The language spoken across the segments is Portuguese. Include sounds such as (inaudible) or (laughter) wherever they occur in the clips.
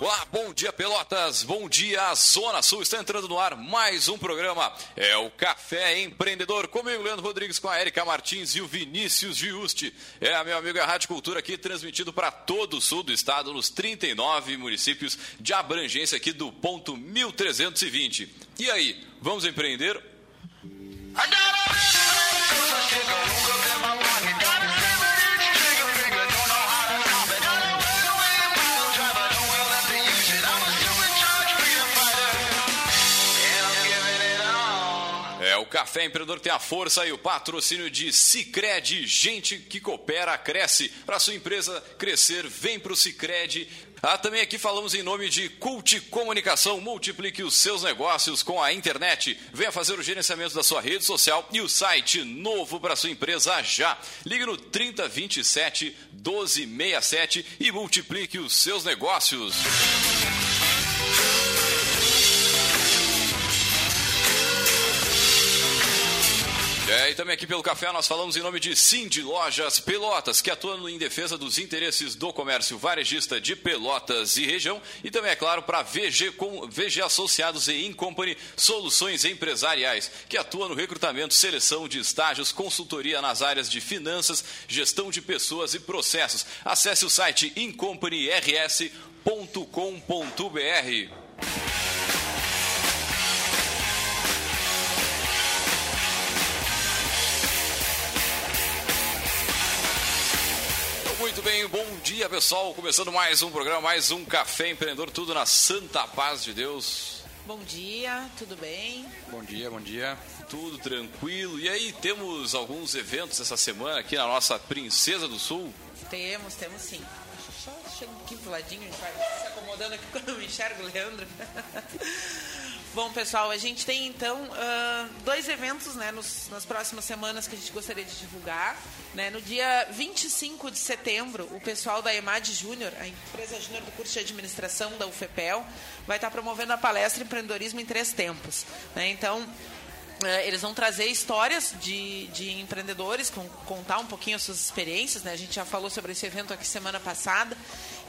Olá, bom dia Pelotas, bom dia Zona Sul, está entrando no ar mais um programa, é o Café Empreendedor, comigo Leandro Rodrigues, com a Erika Martins e o Vinícius Giusti. É, meu amigo, é a Rádio Cultura aqui, transmitido para todo o sul do estado, nos 39 municípios de abrangência aqui do ponto 1320. E aí, vamos empreender? É Café Empreendedor tem a força e o patrocínio de Cicred, gente que coopera, cresce. Para sua empresa crescer, vem para o Cicred. Ah, também aqui falamos em nome de Cult Comunicação. Multiplique os seus negócios com a internet. Venha fazer o gerenciamento da sua rede social e o site novo para sua empresa já. Ligue no 3027 1267 e multiplique os seus negócios. É, e também aqui pelo café nós falamos em nome de Cindy Lojas Pelotas, que atuam em defesa dos interesses do comércio varejista de Pelotas e região. E também, é claro, para VG, com, VG Associados e Incompany Soluções Empresariais, que atua no recrutamento, seleção de estágios, consultoria nas áreas de finanças, gestão de pessoas e processos. Acesse o site incompanyrs.com.br. Muito bem, bom dia pessoal. Começando mais um programa, mais um Café Empreendedor, tudo na santa paz de Deus. Bom dia, tudo bem? Bom dia, bom dia. Tudo tranquilo. E aí, temos alguns eventos essa semana aqui na nossa Princesa do Sul? Temos, temos sim. Só chega um pouquinho pro ladinho, a gente vai se acomodando aqui (laughs) quando eu me enxergo, Leandro. Bom, pessoal, a gente tem então uh, dois eventos né, nos, nas próximas semanas que a gente gostaria de divulgar. Né? No dia 25 de setembro, o pessoal da EMAD Júnior, a empresa júnior do curso de administração da UFPEL, vai estar promovendo a palestra Empreendedorismo em Três Tempos. Né? Então, é, eles vão trazer histórias de, de empreendedores, com, contar um pouquinho as suas experiências. Né? A gente já falou sobre esse evento aqui semana passada.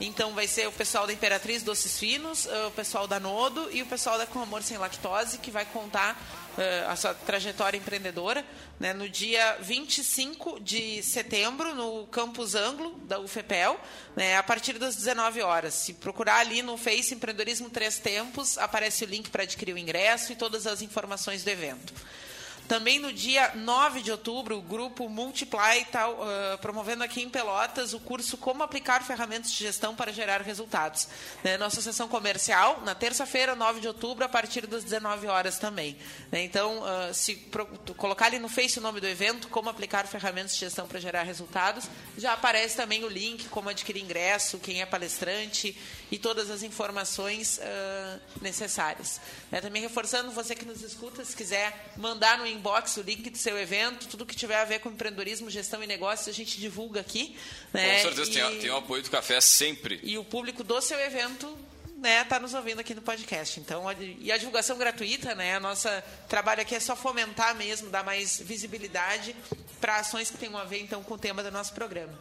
Então vai ser o pessoal da Imperatriz Doces Finos, o pessoal da Nodo e o pessoal da Com Amor Sem Lactose, que vai contar uh, a sua trajetória empreendedora. Né? No dia 25 de setembro, no Campus Anglo, da UFPEL, né? a partir das 19 horas. Se procurar ali no Face Empreendedorismo Três Tempos, aparece o link para adquirir o ingresso e todas as informações do evento. Também no dia 9 de outubro, o grupo Multiply está uh, promovendo aqui em Pelotas o curso Como Aplicar Ferramentas de Gestão para Gerar Resultados. Né? Nossa sessão comercial, na terça-feira, 9 de outubro, a partir das 19 horas também. Né? Então, uh, se pro, colocar ali no Face o nome do evento, Como Aplicar Ferramentas de Gestão para Gerar Resultados, já aparece também o link, como adquirir ingresso, quem é palestrante e todas as informações uh, necessárias. Né? Também reforçando, você que nos escuta, se quiser mandar no inbox o link do seu evento, tudo que tiver a ver com empreendedorismo, gestão e negócios, a gente divulga aqui. Né? Com certeza, e, tem, tem o apoio do café sempre. E o público do seu evento né, tá nos ouvindo aqui no podcast. Então, e a divulgação gratuita, né? A nossa trabalho aqui é só fomentar mesmo, dar mais visibilidade para ações que tenham a ver então com o tema do nosso programa.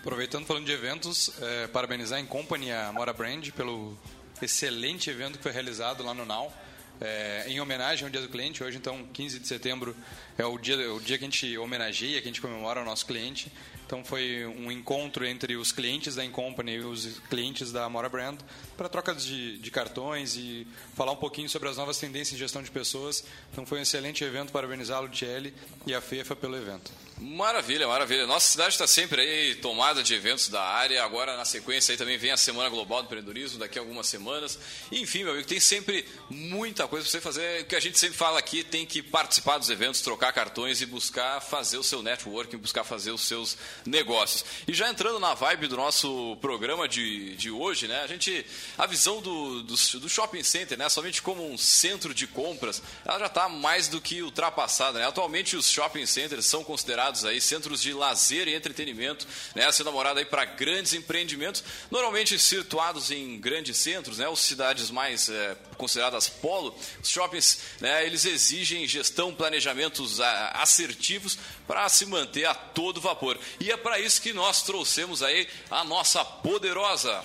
Aproveitando falando de eventos, é, parabenizar em Company a Mora Brand pelo excelente evento que foi realizado lá no Now é, em homenagem ao Dia do Cliente. Hoje, então, 15 de setembro, é o dia, o dia que a gente homenageia, que a gente comemora o nosso cliente. Então, foi um encontro entre os clientes da Incompany e os clientes da Mora Brand para troca de, de, cartões e falar um pouquinho sobre as novas tendências em gestão de pessoas. Então, foi um excelente evento. Parabenizá-lo, Tiele e a FEFA pelo evento. Maravilha, maravilha. Nossa cidade está sempre aí tomada de eventos da área. Agora, na sequência, aí também vem a Semana Global do Empreendedorismo, daqui a algumas semanas. Enfim, meu amigo, tem sempre muita coisa para você fazer. O que a gente sempre fala aqui, tem que participar dos eventos, trocar cartões e buscar fazer o seu networking, buscar fazer os seus negócios. E já entrando na vibe do nosso programa de, de hoje, né? A gente, a visão do, do, do shopping center, né? Somente como um centro de compras, ela já está mais do que ultrapassada, né? Atualmente, os shopping centers são considerados aí, centros de lazer e entretenimento, né, sendo namorada aí para grandes empreendimentos, normalmente situados em grandes centros, né, ou cidades mais é, consideradas polo, os shoppings, né, eles exigem gestão, planejamentos assertivos para se manter a todo vapor. E é para isso que nós trouxemos aí a nossa poderosa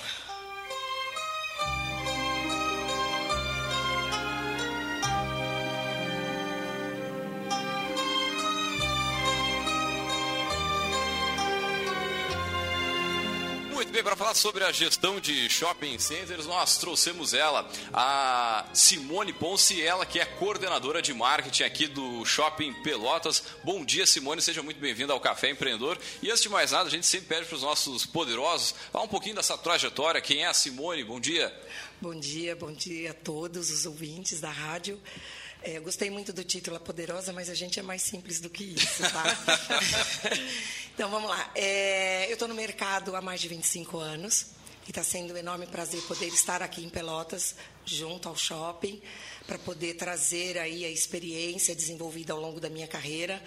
falar sobre a gestão de shopping centers, nós trouxemos ela, a Simone Ponce, ela que é coordenadora de marketing aqui do Shopping Pelotas. Bom dia, Simone, seja muito bem-vinda ao Café Empreendedor. E antes de mais nada, a gente sempre pede para os nossos poderosos falar um pouquinho dessa trajetória. Quem é a Simone? Bom dia. Bom dia, bom dia a todos os ouvintes da rádio. É, gostei muito do título A Poderosa, mas a gente é mais simples do que isso, tá? (laughs) então vamos lá. É, eu estou no mercado há mais de 25 anos e está sendo um enorme prazer poder estar aqui em Pelotas, junto ao shopping, para poder trazer aí a experiência desenvolvida ao longo da minha carreira.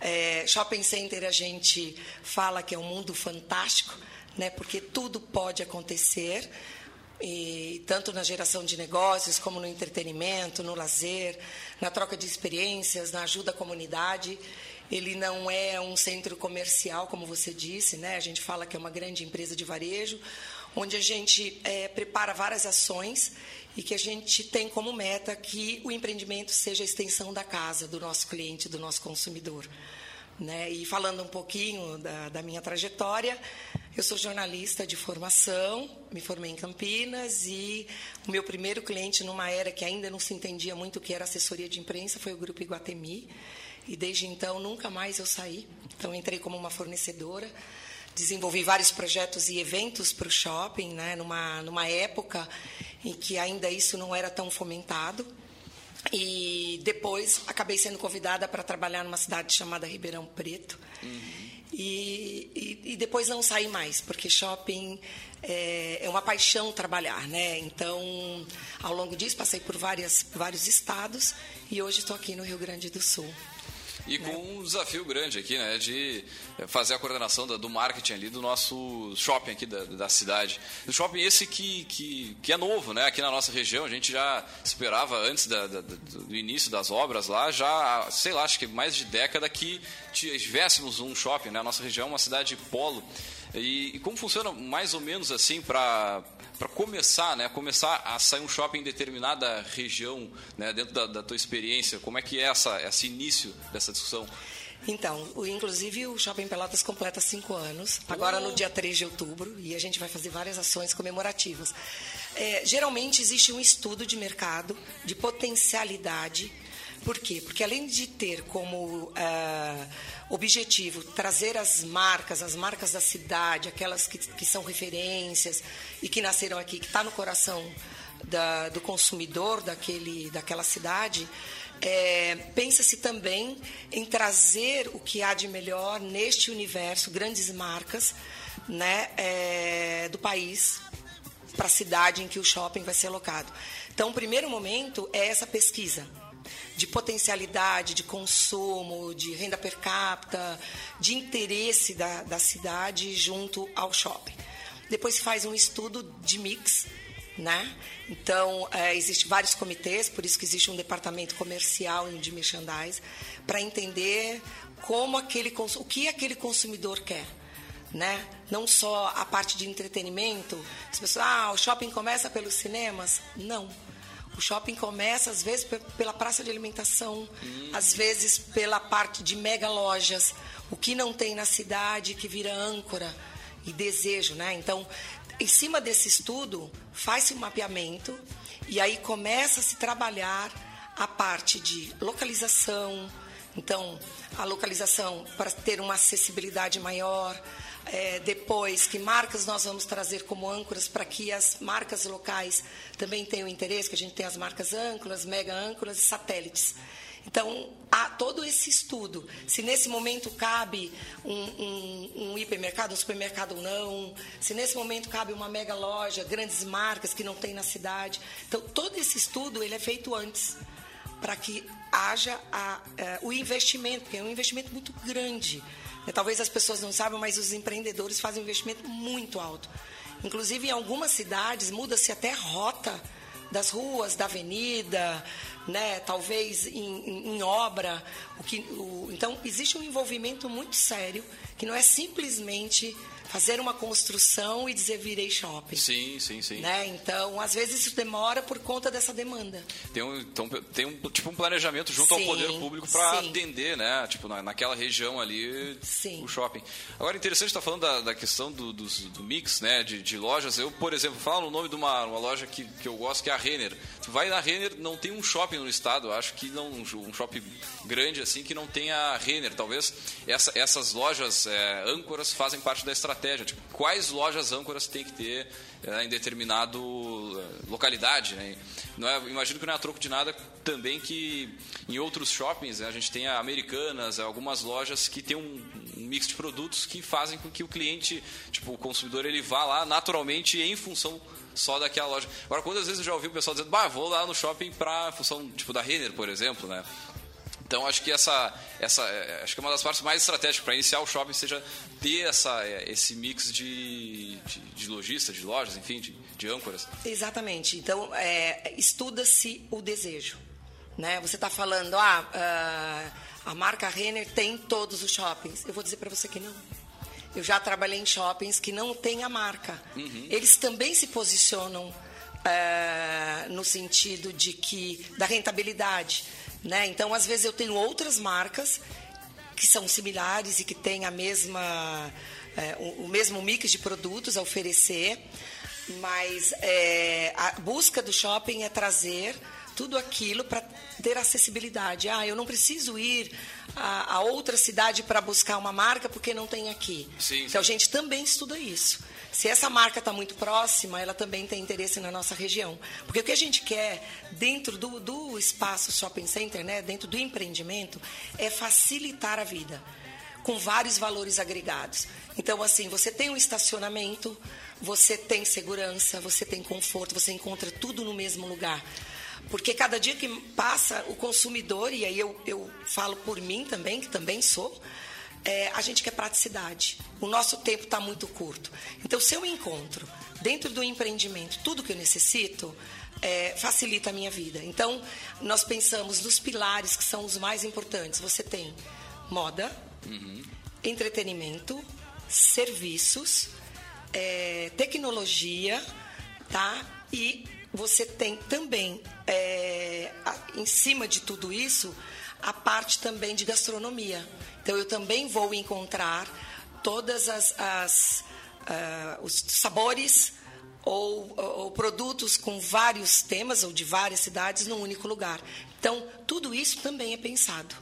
É, shopping Center a gente fala que é um mundo fantástico, né? Porque tudo pode acontecer e tanto na geração de negócios, como no entretenimento, no lazer, na troca de experiências, na ajuda à comunidade. Ele não é um centro comercial, como você disse, né? A gente fala que é uma grande empresa de varejo, onde a gente é, prepara várias ações e que a gente tem como meta que o empreendimento seja a extensão da casa do nosso cliente, do nosso consumidor. Né? E falando um pouquinho da, da minha trajetória, eu sou jornalista de formação, me formei em Campinas e o meu primeiro cliente numa era que ainda não se entendia muito o que era assessoria de imprensa foi o Grupo Iguatemi. E desde então nunca mais eu saí. Então entrei como uma fornecedora, desenvolvi vários projetos e eventos para o shopping, né, numa, numa época em que ainda isso não era tão fomentado. E depois acabei sendo convidada para trabalhar numa cidade chamada Ribeirão Preto. Uhum. E, e, e, depois não saí mais, porque shopping é, é, uma paixão trabalhar, né? Então, ao longo disso, passei por várias, vários estados e hoje estou aqui no Rio Grande do Sul. E com um desafio grande aqui, né? De fazer a coordenação do marketing ali do nosso shopping aqui da, da cidade. O shopping esse que, que, que, é novo, né? Aqui na nossa região, a gente já esperava antes da, da, do início das obras lá, já, sei lá, acho que mais de década que tivéssemos um shopping, né? A nossa região é uma cidade polo. E, e como funciona mais ou menos assim para para começar, né, começar a sair um shopping em determinada região, né, dentro da, da tua experiência, como é que é essa, esse início dessa discussão? Então, o, inclusive o Shopping Pelotas completa cinco anos, agora no dia 3 de outubro, e a gente vai fazer várias ações comemorativas. É, geralmente existe um estudo de mercado, de potencialidade. Por quê? Porque além de ter como. Uh, objetivo trazer as marcas, as marcas da cidade, aquelas que, que são referências e que nasceram aqui, que está no coração da, do consumidor daquele, daquela cidade, é, pensa-se também em trazer o que há de melhor neste universo, grandes marcas né, é, do país para a cidade em que o shopping vai ser alocado. Então, o primeiro momento é essa pesquisa de potencialidade, de consumo, de renda per capita, de interesse da, da cidade junto ao shopping. Depois se faz um estudo de mix, né? Então, é, existem vários comitês, por isso que existe um departamento comercial de merchandise, para entender como aquele, o que aquele consumidor quer. Né? Não só a parte de entretenimento, as pessoas, ah, o shopping começa pelos cinemas. Não o shopping começa, às vezes, pela praça de alimentação, hum. às vezes pela parte de mega lojas, o que não tem na cidade que vira âncora e desejo, né? Então, em cima desse estudo, faz-se um mapeamento e aí começa a se trabalhar a parte de localização, então, a localização para ter uma acessibilidade maior, é, depois que marcas nós vamos trazer como âncoras para que as marcas locais também tenham interesse, que a gente tem as marcas âncoras, mega âncoras e satélites. Então, há todo esse estudo. Se nesse momento cabe um, um, um, hipermercado, um supermercado ou não, se nesse momento cabe uma mega loja, grandes marcas que não tem na cidade. Então, todo esse estudo ele é feito antes, para que haja a, a, é, o investimento, porque é um investimento muito grande. É, talvez as pessoas não saibam, mas os empreendedores fazem um investimento muito alto. Inclusive, em algumas cidades, muda-se até rota das ruas, da avenida, né? talvez em, em, em obra. O que, o, então, existe um envolvimento muito sério, que não é simplesmente fazer uma construção e dizer virei shopping. Sim, sim, sim. Né? Então, às vezes isso demora por conta dessa demanda. Tem um, então, tem um tipo um planejamento junto sim, ao poder público para atender, né? Tipo, na, naquela região ali, sim. o shopping. Agora, interessante estar tá falando da, da questão do, do, do, mix, né? De, de lojas. Eu, por exemplo, falo o nome de uma, uma loja que, que eu gosto, que é a Renner. Tu vai na Renner, não tem um shopping no estado. Acho que não um shopping grande assim que não tenha a Renner. Talvez essa, essas lojas é, âncoras fazem parte da estratégia. Tipo, quais lojas âncoras tem que ter é, em determinado é, localidade, né? Não é, imagino que não é a troco de nada também que em outros shoppings né, a gente tem americanas, algumas lojas que tem um, um, mix de produtos que fazem com que o cliente, tipo o consumidor, ele vá lá naturalmente em função só daquela loja. Agora, quantas vezes eu já ouvi o pessoal dizendo, bah, vou lá no shopping para função tipo da Renner, por exemplo, né? Então acho que essa, essa é, acho que uma das partes mais estratégicas para iniciar o shopping seja ter essa, é, esse mix de, de, de lojistas, de lojas, enfim, de, de âncoras. Exatamente. Então é, estuda-se o desejo, né? Você está falando, ah, uh, a marca Renner tem todos os shoppings. Eu vou dizer para você que não. Eu já trabalhei em shoppings que não tem a marca. Uhum. Eles também se posicionam uh, no sentido de que da rentabilidade né? Então, às vezes, eu tenho outras marcas que são similares e que têm a mesma, é, o, mesmo mix de produtos a oferecer, mas é, a busca do shopping é trazer tudo aquilo para ter acessibilidade. Ah, eu não preciso ir a, a outra cidade para buscar uma marca porque não tem aqui. Sim, então, a gente também estuda isso. Se essa marca está muito próxima, ela também tem interesse na nossa região. Porque o que a gente quer dentro do, do espaço shopping center, né, dentro do empreendimento, é facilitar a vida com vários valores agregados. Então, assim, você tem um estacionamento, você tem segurança, você tem conforto, você encontra tudo no mesmo lugar. Porque cada dia que passa, o consumidor, e aí eu, eu falo por mim também, que também sou, é, a gente quer praticidade. O nosso tempo está muito curto. Então, se eu encontro dentro do empreendimento tudo que eu necessito, é, facilita a minha vida. Então, nós pensamos nos pilares que são os mais importantes. Você tem moda, uhum. entretenimento, serviços, é, tecnologia, tá? E você tem também, é, em cima de tudo isso, a parte também de gastronomia. Então, eu também vou encontrar todas as, as uh, os sabores ou, ou, produtos com vários temas ou de várias cidades num único lugar. Então, tudo isso também é pensado.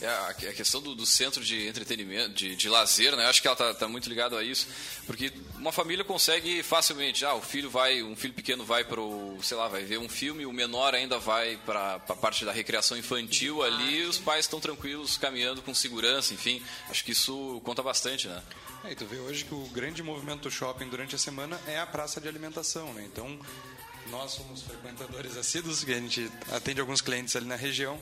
É, a, questão do, do, centro de entretenimento, de, de lazer, né? Acho que ela está tá muito ligada a isso, porque uma família consegue facilmente, ah, o filho vai, um filho pequeno vai para o, sei lá, vai ver um filme, o menor ainda vai para a parte da recreação infantil ah, ali, os pais estão tranquilos, caminhando com segurança, enfim, acho que isso conta bastante, né? É, e tu vê hoje que o grande movimento do shopping durante a semana é a praça de alimentação, né? Então, nós somos frequentadores assíduos, que a gente atende alguns clientes ali na região.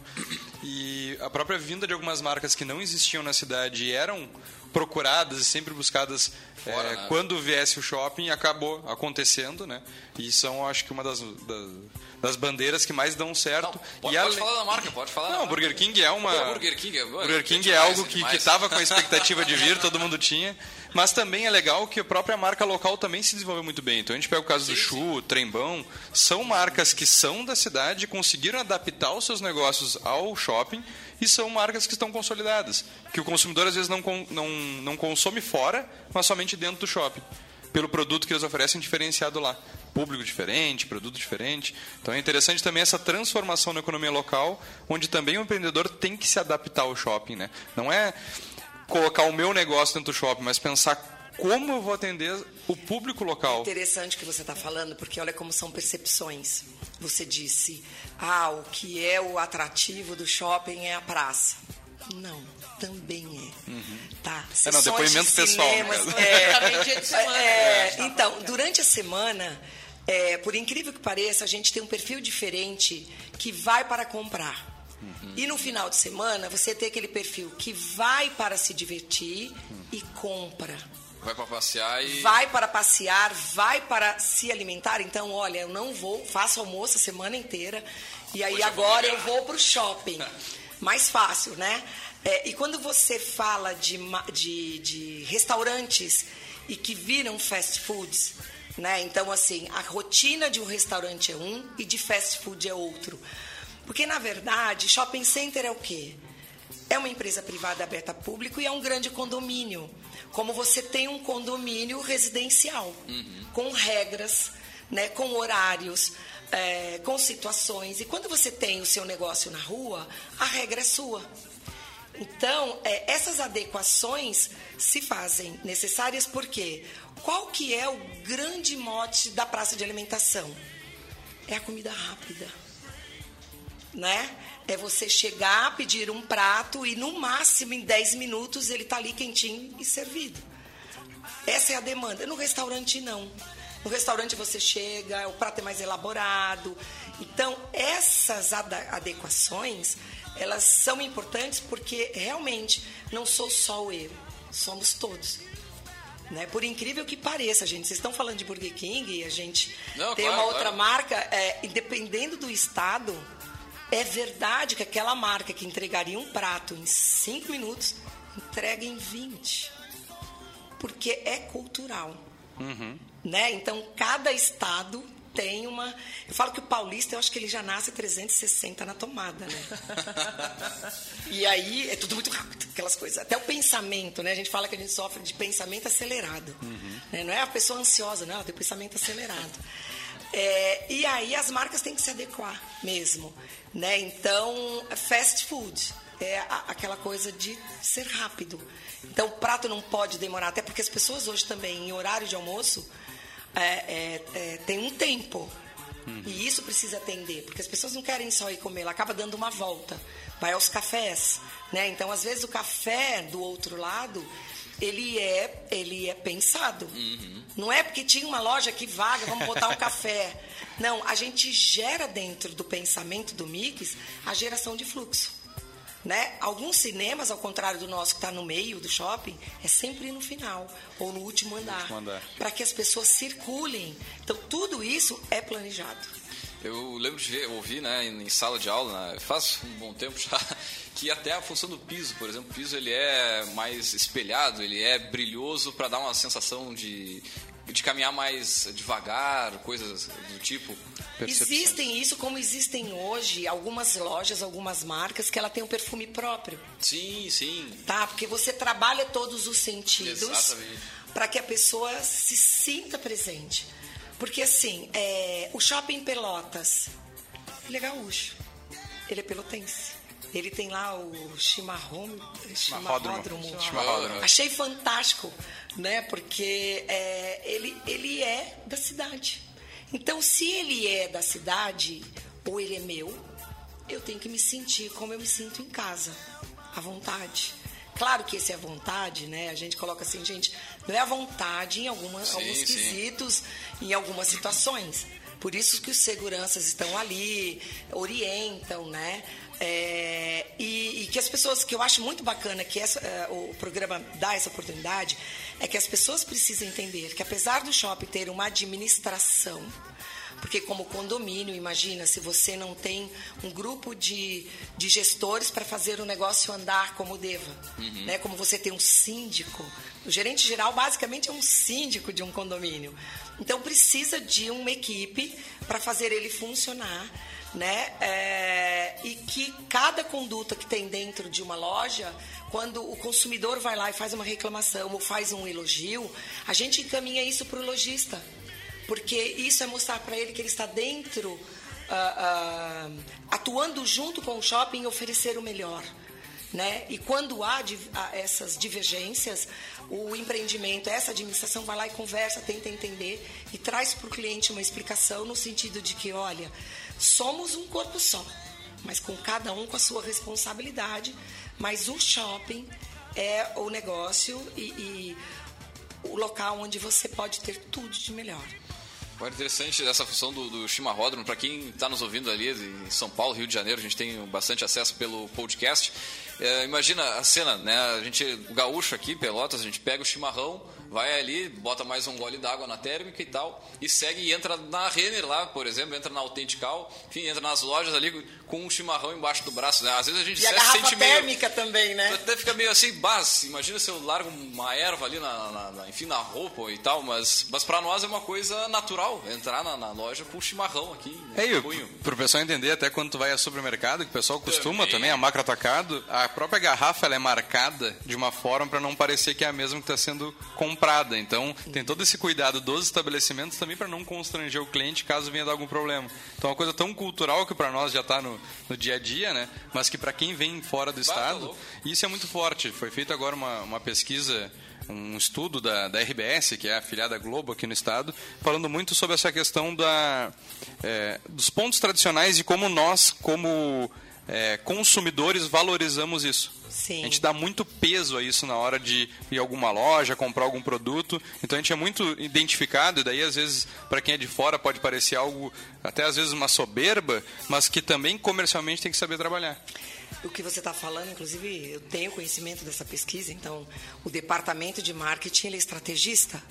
E a própria vinda de algumas marcas que não existiam na cidade e eram procuradas e sempre buscadas Fora, é, né? quando viesse o shopping acabou acontecendo, né? E são, acho que, uma das, das, das bandeiras que mais dão certo. Não, pode, e pode falar da marca, pode falar. Não, Burger King é uma. Burger King é, Burger King é algo que estava com a (laughs) expectativa de vir, todo mundo tinha. Mas também é legal que a própria marca local também se desenvolveu muito bem. Então a gente pega o caso do Chu, Trembão, são marcas que são da cidade, conseguiram adaptar os seus negócios ao shopping e são marcas que estão consolidadas. Que o consumidor às vezes não, não, não consome fora, mas somente dentro do shopping. Pelo produto que eles oferecem diferenciado lá. Público diferente, produto diferente. Então é interessante também essa transformação na economia local, onde também o empreendedor tem que se adaptar ao shopping. Né? Não é colocar o meu negócio dentro do shopping, mas pensar como eu vou atender o público local. É interessante que você está falando, porque olha como são percepções. Você disse, ah, o que é o atrativo do shopping é a praça. Não, também é. Uhum. Tá? É, não, depoimento de pessoal. Cinemas, (laughs) é, de semana, é, né? então, durante a semana, é, por incrível que pareça, a gente tem um perfil diferente que vai para comprar. Uhum. E no final de semana, você tem aquele perfil que vai para se divertir uhum. e compra. Vai para passear e. Vai para passear, vai para se alimentar. Então, olha, eu não vou, faço almoço a semana inteira. E aí Poxa, agora eu vou para o shopping. (laughs) Mais fácil, né? É, e quando você fala de, de, de restaurantes e que viram fast foods. Né? Então, assim, a rotina de um restaurante é um e de fast food é outro. Porque, na verdade, shopping center é o quê? É uma empresa privada aberta a público e é um grande condomínio. Como você tem um condomínio residencial, uhum. com regras, né, com horários, é, com situações. E quando você tem o seu negócio na rua, a regra é sua. Então, é, essas adequações se fazem necessárias porque qual que é o grande mote da praça de alimentação? É a comida rápida. Né? É você chegar, pedir um prato e no máximo em 10 minutos ele está ali quentinho e servido. Essa é a demanda. No restaurante não. No restaurante você chega, o prato é mais elaborado. Então, essas adequações elas são importantes porque realmente não sou só eu, somos todos. Né? Por incrível que pareça, gente, vocês estão falando de Burger King e a gente não, tem claro, uma outra claro. marca, é, dependendo do estado, é verdade que aquela marca que entregaria um prato em 5 minutos, entrega em 20. Porque é cultural. Uhum. Né? Então, cada estado tem uma. Eu falo que o paulista, eu acho que ele já nasce 360 na tomada, né? (laughs) e aí é tudo muito rápido, aquelas coisas. Até o pensamento, né? A gente fala que a gente sofre de pensamento acelerado. Uhum. Né? Não é a pessoa ansiosa, não, ela tem pensamento acelerado. É, e aí as marcas têm que se adequar mesmo. Né? Então, fast food é a, aquela coisa de ser rápido. Então, o prato não pode demorar, até porque as pessoas hoje também, em horário de almoço, é, é, é, tem um tempo. Uhum. E isso precisa atender, porque as pessoas não querem só ir comer, ela acaba dando uma volta, vai aos cafés, né? Então, às vezes o café do outro lado, ele é, ele é pensado. Uhum. Não é porque tinha uma loja que vaga, vamos botar um café. (laughs) Não, a gente gera dentro do pensamento do Mix a geração de fluxo. Né? Alguns cinemas, ao contrário do nosso que está no meio do shopping, é sempre no final ou no último andar, andar. para que as pessoas circulem. Então, tudo isso é planejado. Eu lembro de ver, ouvir né, em sala de aula, né, faz um bom tempo já, que até a função do piso, por exemplo, o piso ele é mais espelhado, ele é brilhoso para dar uma sensação de de caminhar mais devagar, coisas do tipo. Existem isso como existem hoje algumas lojas, algumas marcas que ela tem um perfume próprio. Sim, sim. Tá, porque você trabalha todos os sentidos para que a pessoa se sinta presente. Porque assim, é, o shopping Pelotas, ele é gaúcho, ele é pelotense. Ele tem lá o chimarrão, chimarródromo. Achei fantástico, né? Porque é, ele, ele é da cidade. Então, se ele é da cidade ou ele é meu, eu tenho que me sentir como eu me sinto em casa, à vontade. Claro que esse é a vontade, né? A gente coloca assim, gente, não é a vontade em algumas, sim, alguns sim. quesitos, em algumas situações. Por isso que os seguranças estão ali, orientam, né? É, e, e, que as pessoas, que eu acho muito bacana que essa, uh, o programa dá essa oportunidade, é que as pessoas precisam entender que apesar do shopping ter uma administração, porque como condomínio, imagina se você não tem um grupo de, de gestores para fazer o negócio andar como deva, uhum. né? Como você tem um síndico, o gerente geral basicamente é um síndico de um condomínio. Então precisa de uma equipe para fazer ele funcionar né? É, e que cada conduta que tem dentro de uma loja, quando o consumidor vai lá e faz uma reclamação ou faz um elogio, a gente encaminha isso para o lojista, porque isso é mostrar para ele que ele está dentro, uh, uh, atuando junto com o shopping e oferecer o melhor. Né? E quando há essas divergências, o empreendimento, essa administração vai lá e conversa, tenta entender e traz para o cliente uma explicação no sentido de que, olha, somos um corpo só, mas com cada um com a sua responsabilidade, mas o shopping é o negócio e, e o local onde você pode ter tudo de melhor. Agora, interessante essa função do, do chimarródromo. Para quem está nos ouvindo ali em São Paulo, Rio de Janeiro, a gente tem bastante acesso pelo podcast. É, imagina a cena, né? A gente, o gaúcho aqui, Pelotas, a gente pega o chimarrão, vai ali, bota mais um gole d'água na térmica e tal, e segue e entra na Renner lá, por exemplo, entra na Autentical, enfim, entra nas lojas ali com um chimarrão embaixo do braço. Né? Às vezes a gente e a sente térmica meio, também, né? Até fica meio assim, bas, imagina se eu largo uma erva ali, na, na, na enfim, na roupa e tal, mas, mas para nós é uma coisa natural, entrar na, na loja com um chimarrão aqui, é, e pro pessoal entender, até quando tu vai ao supermercado, que o pessoal costuma também, também a macro atacado, a própria garrafa ela é marcada de uma forma para não parecer que é a mesma que está sendo comprada. Então, tem todo esse cuidado dos estabelecimentos também para não constranger o cliente caso venha dar algum problema. Então, é uma coisa tão cultural que para nós já está no, no dia a dia, né? Mas que para quem vem fora do estado, isso é muito forte. Foi feita agora uma, uma pesquisa um estudo da, da RBS, que é a afiliada Globo aqui no estado, falando muito sobre essa questão da, é, dos pontos tradicionais e como nós, como é, consumidores, valorizamos isso. Sim. A gente dá muito peso a isso na hora de ir a alguma loja, comprar algum produto. Então a gente é muito identificado, e daí às vezes, para quem é de fora, pode parecer algo, até às vezes uma soberba, mas que também comercialmente tem que saber trabalhar. O que você está falando, inclusive, eu tenho conhecimento dessa pesquisa, então o departamento de marketing ele é estrategista.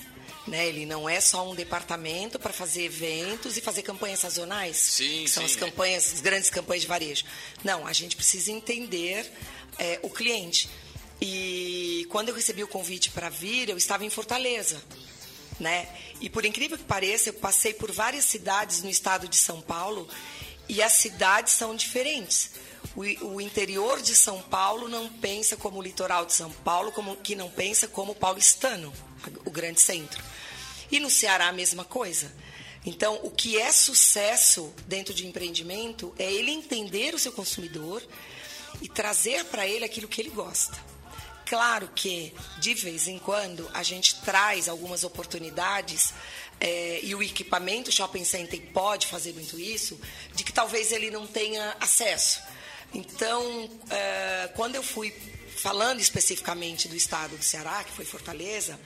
Né? Ele não é só um departamento para fazer eventos e fazer campanhas sazonais, sim, que são sim, as campanhas, é. as grandes campanhas de varejo. Não, a gente precisa entender é, o cliente. E quando eu recebi o convite para vir, eu estava em Fortaleza. Né? E por incrível que pareça, eu passei por várias cidades no estado de São Paulo e as cidades são diferentes. O, o, interior de São Paulo não pensa como o litoral de São Paulo, como que não pensa como o paulistano, o grande centro. E no Ceará a mesma coisa. Então, o que é sucesso dentro de empreendimento é ele entender o seu consumidor e trazer para ele aquilo que ele gosta. Claro que, de vez em quando, a gente traz algumas oportunidades é, e o equipamento Shopping Center pode fazer muito isso, de que talvez ele não tenha acesso. Então, é, quando eu fui falando especificamente do estado do Ceará, que foi Fortaleza,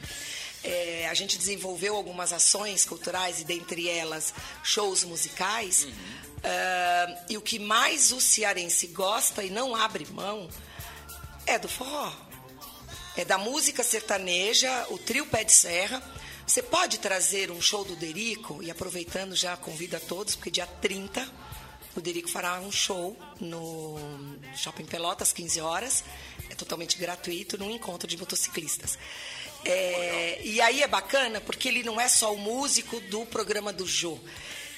é, a gente desenvolveu algumas ações culturais e dentre elas shows musicais. Uhum. Uh, e o que mais o cearense gosta e não abre mão é do forró. É da música sertaneja, o trio Pé de Serra. Você pode trazer um show do Derico, e aproveitando já convido a todos, porque dia 30 o Derico fará um show no Shopping Pelotas, 15 horas. É totalmente gratuito, num encontro de motociclistas. É, e aí é bacana porque ele não é só o músico do programa do Jô.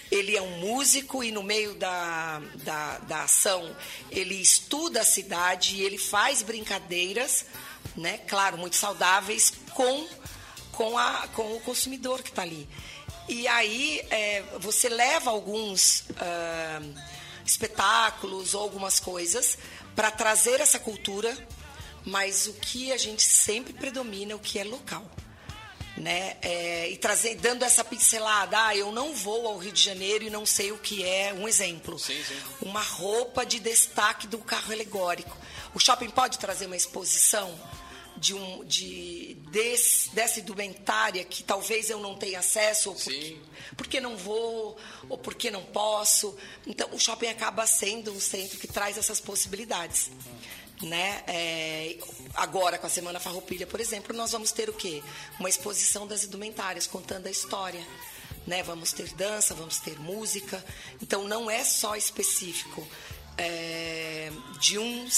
Ele é um músico e no meio da, da, da ação ele estuda a cidade e ele faz brincadeiras, né? Claro, muito saudáveis com, com, a, com o consumidor que está ali. E aí é, você leva alguns uh, espetáculos ou algumas coisas para trazer essa cultura, mas o que a gente sempre predomina é o que é local né? É, e trazer, dando essa pincelada, ah, eu não vou ao Rio de Janeiro e não sei o que é um exemplo. Sim, sim. Uma roupa de destaque do carro alegórico. O shopping pode trazer uma exposição de um de desse, dessa indumentária que talvez eu não tenha acesso ou porque, porque não vou ou porque não posso. Então o shopping acaba sendo um centro que traz essas possibilidades. Né? É, agora, com a Semana Farroupilha, por exemplo, nós vamos ter o quê? Uma exposição das indumentárias, contando a história. Né? Vamos ter dança, vamos ter música. Então, não é só específico é, de um,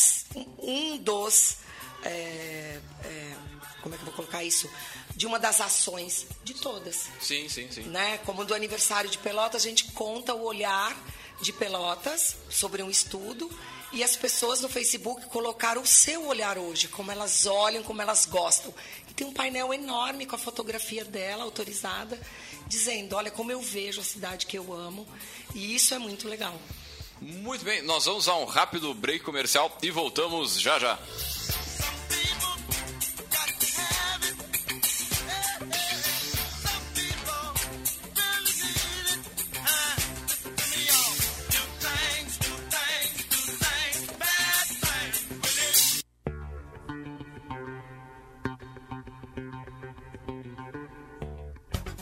um dos... É, é, como é que eu vou colocar isso? De uma das ações de todas. Sim, sim, sim. Né? Como do aniversário de Pelotas, a gente conta o olhar de Pelotas sobre um estudo e as pessoas no Facebook colocaram o seu olhar hoje, como elas olham, como elas gostam. E tem um painel enorme com a fotografia dela, autorizada, dizendo: olha como eu vejo a cidade que eu amo. E isso é muito legal. Muito bem, nós vamos a um rápido break comercial e voltamos já já.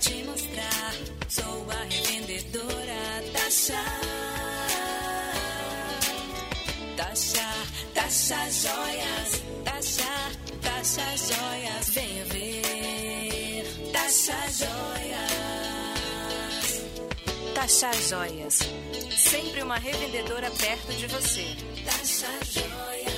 Te mostrar. Sou a revendedora Tasha. Tasha, Tasha Joias. Tasha, Tasha Joias. Venha ver. Tasha Joias. Taxa Joias. Sempre uma revendedora perto de você. Tasha Joias.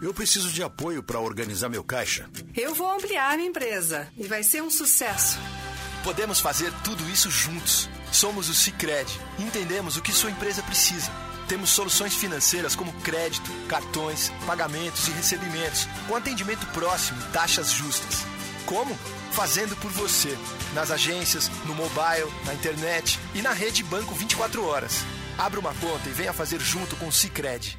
Eu preciso de apoio para organizar meu caixa. Eu vou ampliar minha empresa e vai ser um sucesso. Podemos fazer tudo isso juntos. Somos o Cicred. Entendemos o que sua empresa precisa. Temos soluções financeiras como crédito, cartões, pagamentos e recebimentos, com atendimento próximo e taxas justas. Como? Fazendo por você. Nas agências, no mobile, na internet e na rede Banco 24 horas. Abra uma conta e venha fazer junto com o Cicred.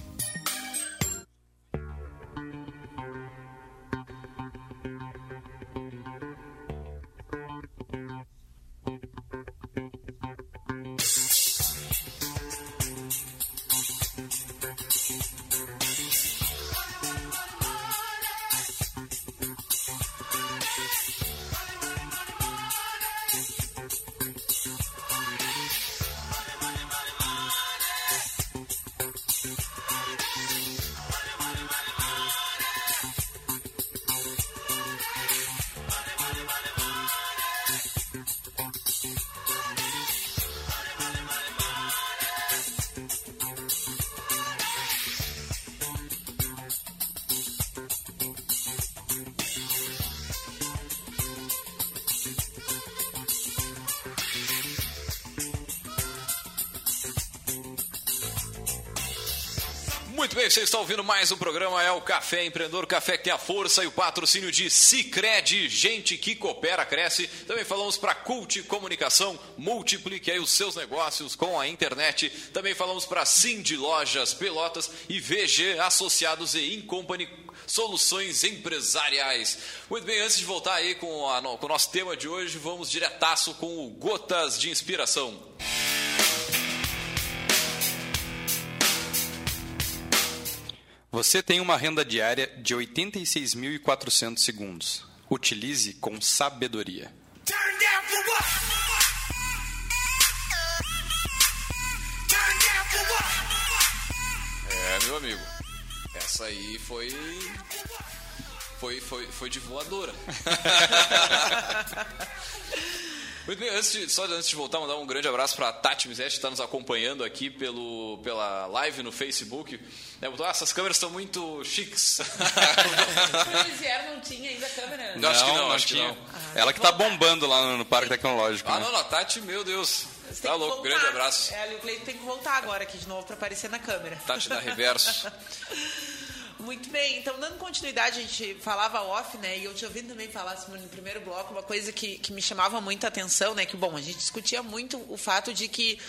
Você está ouvindo mais um programa, é o Café Empreendedor, café que tem a força e o patrocínio de Cicred, gente que coopera, cresce. Também falamos para Cult Comunicação, multiplique aí os seus negócios com a internet. Também falamos para Cindy Lojas, Pelotas e VG Associados e Incompany Soluções Empresariais. Muito bem, antes de voltar aí com, a, com o nosso tema de hoje, vamos diretaço com o Gotas de Inspiração. Você tem uma renda diária de 86.400 segundos. Utilize com sabedoria. É, meu amigo. Essa aí foi. Foi, foi, foi de voadora. (laughs) Muito bem, antes de, só antes de voltar, mandar um grande abraço para a Tati Misetti, que está nos acompanhando aqui pelo, pela live no Facebook. É, botou, ah, essas câmeras estão muito chiques. (laughs) (laughs) Quando eles vieram, não tinha ainda câmera? Não, acho que não, acho que não. Ela que tá bombando lá no, no Parque Tecnológico. Ah, né? não, não, a Tati, meu Deus. Você Tá louco, voltar. grande abraço. É, o Cleiton tem que voltar agora aqui de novo para aparecer na câmera. Tati da Reverso. (laughs) Muito bem, então dando continuidade, a gente falava off, né? E eu te ouvindo também falar Simone, no primeiro bloco, uma coisa que, que me chamava muita atenção, né? Que, bom, a gente discutia muito o fato de que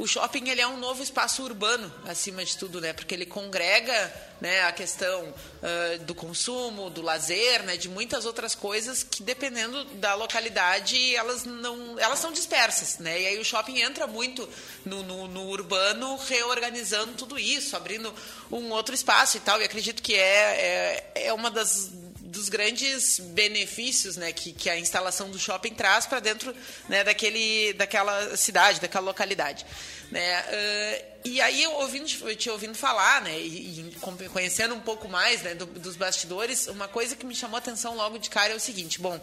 o shopping ele é um novo espaço urbano, acima de tudo, né? Porque ele congrega né, a questão ah, do consumo, do lazer, né? De muitas outras coisas que, dependendo da localidade, elas não elas são dispersas, né? E aí o shopping entra muito no, no, no urbano, reorganizando tudo isso, abrindo um outro espaço e tal. E acredito que é, é, é uma das dos grandes benefícios né, que, que a instalação do shopping traz para dentro né, daquele, daquela cidade, daquela localidade. Né? Ah, e aí, eu ouvindo, te ouvindo falar, né, e, e conhecendo um pouco mais né, do- dos bastidores, uma coisa que me chamou a atenção logo de cara é o seguinte: bom,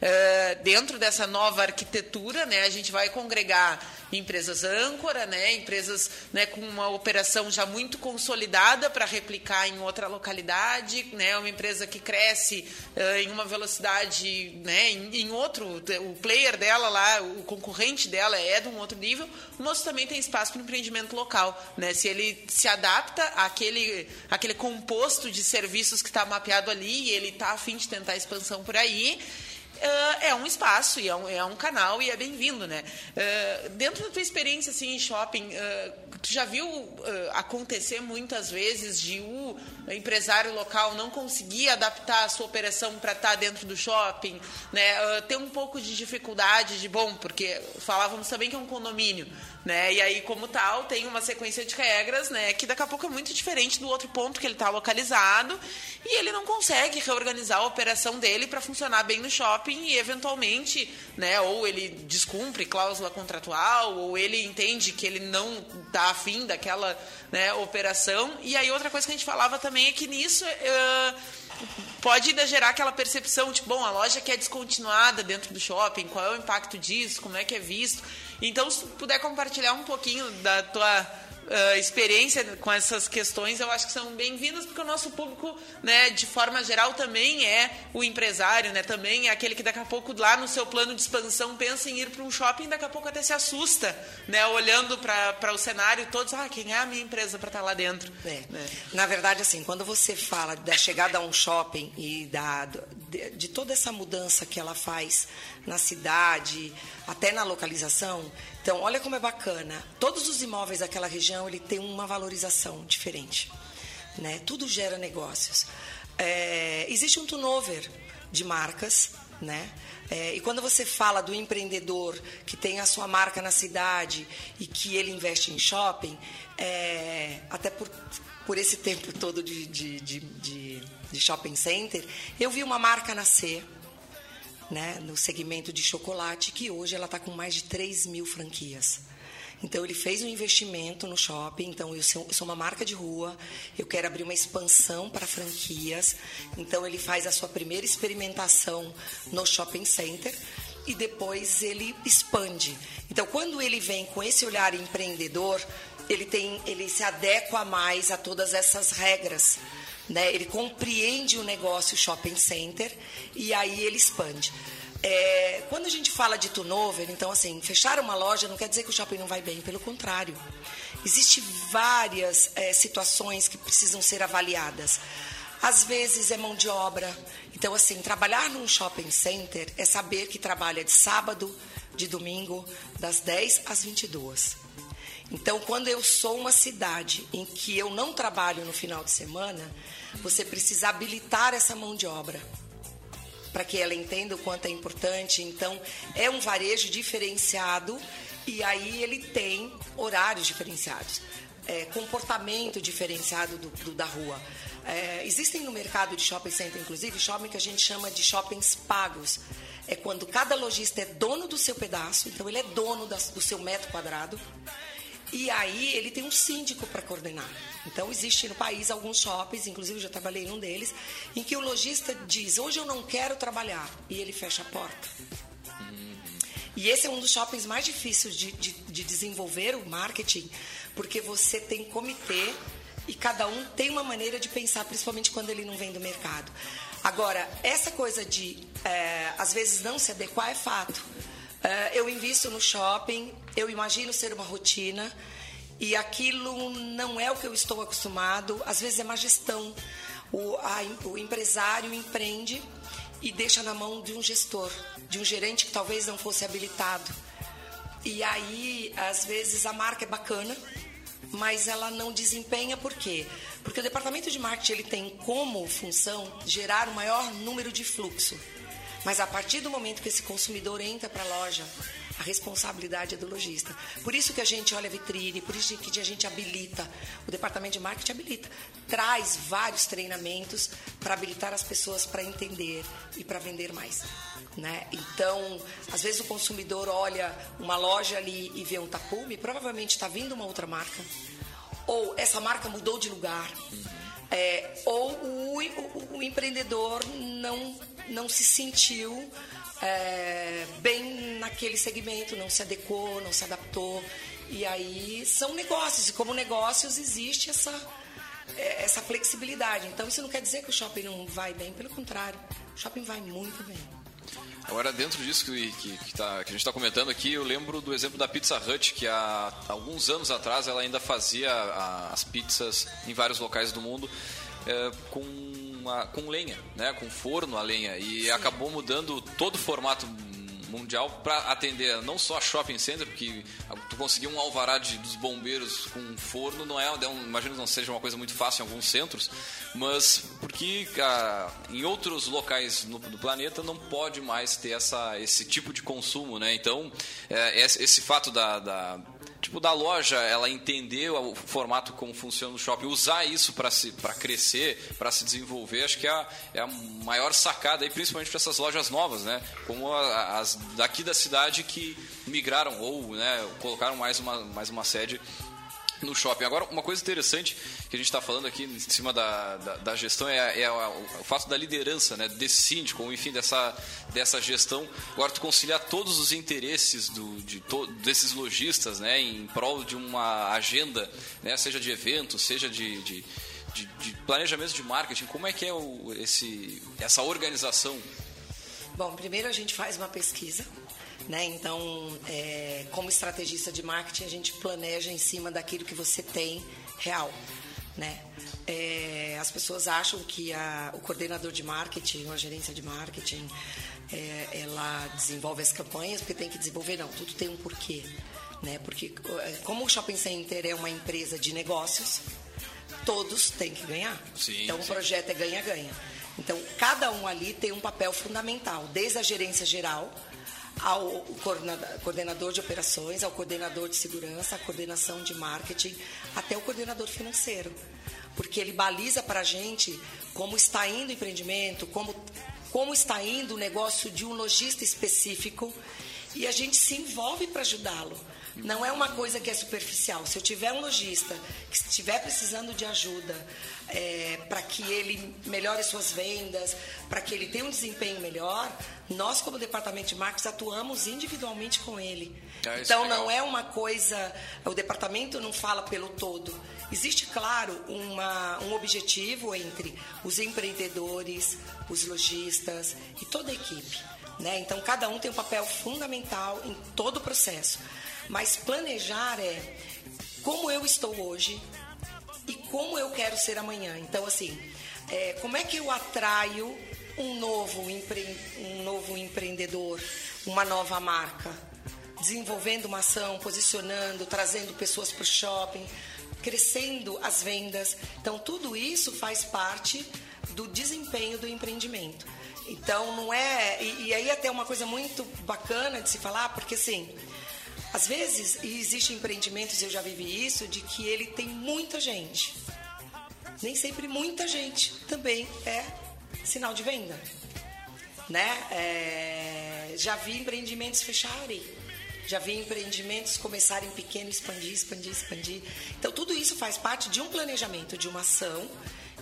ah, dentro dessa nova arquitetura, né, a gente vai congregar empresas âncora, né, empresas né, com uma operação já muito consolidada para replicar em outra localidade, né, uma empresa que cresce ah, em uma velocidade, né, em, em outro, o player dela lá, o concorrente dela é de um outro nível, mas também tem espaço para empreendimento local, né, se ele se adapta àquele, àquele composto de serviços que está mapeado ali e ele está afim de tentar expansão por aí, ah, é um espaço e é um, é um canal e é bem-vindo, né? Ah, dentro da tua experiência assim, em shopping, ah, tu já viu acontecer muitas vezes de o empresário local não conseguir adaptar a sua operação para estar dentro do shopping, né? Ter um pouco de dificuldade de bom, porque falávamos também que é um condomínio, né? E aí como tal tem uma sequência de regras, né? Que daqui a pouco é muito diferente do outro ponto que ele está localizado e ele não consegue reorganizar a operação dele para funcionar bem no shopping e eventualmente, né? Ou ele descumpre cláusula contratual ou ele entende que ele não está afim daquela né, operação. E aí outra coisa que a gente falava também é que nisso eh, pode ainda gerar aquela percepção, tipo, bom, a loja que é descontinuada dentro do shopping, qual é o impacto disso, como é que é visto. Então, se puder compartilhar um pouquinho da tua ah, experiência com essas questões, eu acho que são bem-vindas, porque o nosso público, né, de forma geral, também é o empresário, né, também é aquele que daqui a pouco, lá no seu plano de expansão, pensa em ir para um shopping daqui a pouco até se assusta, né, olhando para o cenário todos, ah, quem é a minha empresa para estar lá dentro? É. Né? Na verdade, assim, quando você fala da chegada a um shopping e da, de, de toda essa mudança que ela faz na cidade, até na localização, então olha como é bacana. Todos os imóveis daquela região ele tem uma valorização diferente, né? Tudo gera negócios. É, existe um turnover de marcas, né? É, e quando você fala do empreendedor que tem a sua marca na cidade e que ele investe em shopping, é, até por, por esse tempo todo de, de, de, de, de shopping center, eu vi uma marca nascer né, no segmento de chocolate, que hoje ela está com mais de 3 mil franquias. Então, ele fez um investimento no shopping. Então, eu sou, eu sou uma marca de rua, eu quero abrir uma expansão para franquias. Então, ele faz a sua primeira experimentação no shopping center e depois ele expande. Então, quando ele vem com esse olhar empreendedor, ele, tem, ele se adequa mais a todas essas regras. Né? Ele compreende o negócio shopping center e aí ele expande. É, quando a gente fala de turnover, então assim, fechar uma loja não quer dizer que o shopping não vai bem, pelo contrário. Existem várias é, situações que precisam ser avaliadas. Às vezes é mão de obra. Então, assim, trabalhar num shopping center é saber que trabalha de sábado, de domingo, das 10 às 22. Então, quando eu sou uma cidade em que eu não trabalho no final de semana, você precisa habilitar essa mão de obra para que ela entenda o quanto é importante. Então, é um varejo diferenciado e aí ele tem horários diferenciados, é, comportamento diferenciado do, do da rua. É, existem no mercado de shopping center, inclusive, shopping que a gente chama de shoppings pagos. É quando cada lojista é dono do seu pedaço, então ele é dono das, do seu metro quadrado E aí ele tem um síndico para coordenar. Então existe no país alguns shoppings, inclusive eu já trabalhei em um deles, em que o lojista diz: hoje eu não quero trabalhar e ele fecha a porta. E esse é um dos shoppings mais difíceis de, de, de desenvolver o marketing, porque você tem comitê e cada um tem uma maneira de pensar, principalmente quando ele não vem do mercado. Agora, essa coisa de, é, às vezes, não se adequar é fato. É, eu invisto no shopping, eu imagino ser uma rotina e aquilo não é o que eu estou acostumado. Às vezes é má gestão. O, a, o empresário empreende e deixa na mão de um gestor, de um gerente que talvez não fosse habilitado. E aí, às vezes, a marca é bacana, mas ela não desempenha por quê? Porque o departamento de marketing ele tem como função gerar o maior número de fluxo. Mas a partir do momento que esse consumidor entra para a loja, a responsabilidade é do lojista. Por isso que a gente olha a vitrine, por isso que a gente habilita, o departamento de marketing habilita, traz vários treinamentos para habilitar as pessoas para entender e para vender mais. Né? Então, às vezes o consumidor olha uma loja ali e vê um tapume, provavelmente está vindo uma outra marca, ou essa marca mudou de lugar, é, ou o, o, o empreendedor não, não se sentiu é, bem naquele segmento, não se adequou, não se adaptou. E aí são negócios, e como negócios existe essa, é, essa flexibilidade. Então isso não quer dizer que o shopping não vai bem, pelo contrário, o shopping vai muito bem. Agora, dentro disso que, que, que, tá, que a gente está comentando aqui, eu lembro do exemplo da Pizza Hut, que há alguns anos atrás ela ainda fazia a, as pizzas em vários locais do mundo é, com uma, com lenha, né? Com forno a lenha. E Sim. acabou mudando todo o formato mundial para atender não só a shopping center, porque tu conseguir um alvará de, dos bombeiros com um forno não é, é um, imagino não seja uma coisa muito fácil em alguns centros, mas porque ah, em outros locais no, do planeta não pode mais ter essa, esse tipo de consumo, né? Então, é, esse, esse fato da, da tipo da loja ela entender o formato como funciona no shopping, usar isso para se para crescer, para se desenvolver, acho que é a, é a maior sacada aí, principalmente para essas lojas novas, né? Como as daqui da cidade que migraram ou né, colocaram mais uma mais uma sede no shopping. Agora, uma coisa interessante que a gente está falando aqui em cima da, da, da gestão é, é, o fato da liderança, né, desse síndico, ou enfim, dessa, dessa gestão. Agora, tu conciliar todos os interesses do, de to, desses lojistas né, em prol de uma agenda, né, seja de evento, seja de, de, de, de planejamento de marketing. Como é que é o, esse, essa organização? Bom, primeiro a gente faz uma pesquisa né? Então, é, como estrategista de marketing, a gente planeja em cima daquilo que você tem real. Né? É, as pessoas acham que a, o coordenador de marketing, ou a gerência de marketing, é, ela desenvolve as campanhas porque tem que desenvolver. Não, tudo tem um porquê. Né? Porque, é, como o Shopping Center é uma empresa de negócios, todos têm que ganhar. Sim, então, sim. o projeto é ganha-ganha. Então, cada um ali tem um papel fundamental, desde a gerência geral ao coordenador de operações, ao coordenador de segurança, à coordenação de marketing, até o coordenador financeiro. Porque ele baliza para a gente como está indo o empreendimento, como, como está indo o negócio de um lojista específico e a gente se envolve para ajudá-lo. Não é uma coisa que é superficial. Se eu tiver um lojista que estiver precisando de ajuda é, para que ele melhore suas vendas, para que ele tenha um desempenho melhor, nós, como departamento de marketing, atuamos individualmente com ele. Ah, então, é não é uma coisa. O departamento não fala pelo todo. Existe, claro, uma, um objetivo entre os empreendedores, os lojistas e toda a equipe. Né? Então, cada um tem um papel fundamental em todo o processo. Mas planejar é como eu estou hoje e como eu quero ser amanhã. Então, assim, é, como é que eu atraio um novo, empre... um novo empreendedor, uma nova marca? Desenvolvendo uma ação, posicionando, trazendo pessoas para o shopping, crescendo as vendas. Então, tudo isso faz parte do desempenho do empreendimento. Então, não é. E, e aí, até uma coisa muito bacana de se falar, porque assim às vezes, existem empreendimentos, eu já vivi isso, de que ele tem muita gente. Nem sempre muita gente também é sinal de venda. Né? É, já vi empreendimentos fecharem. Já vi empreendimentos começarem pequeno, expandir, expandir, expandir. Então, tudo isso faz parte de um planejamento, de uma ação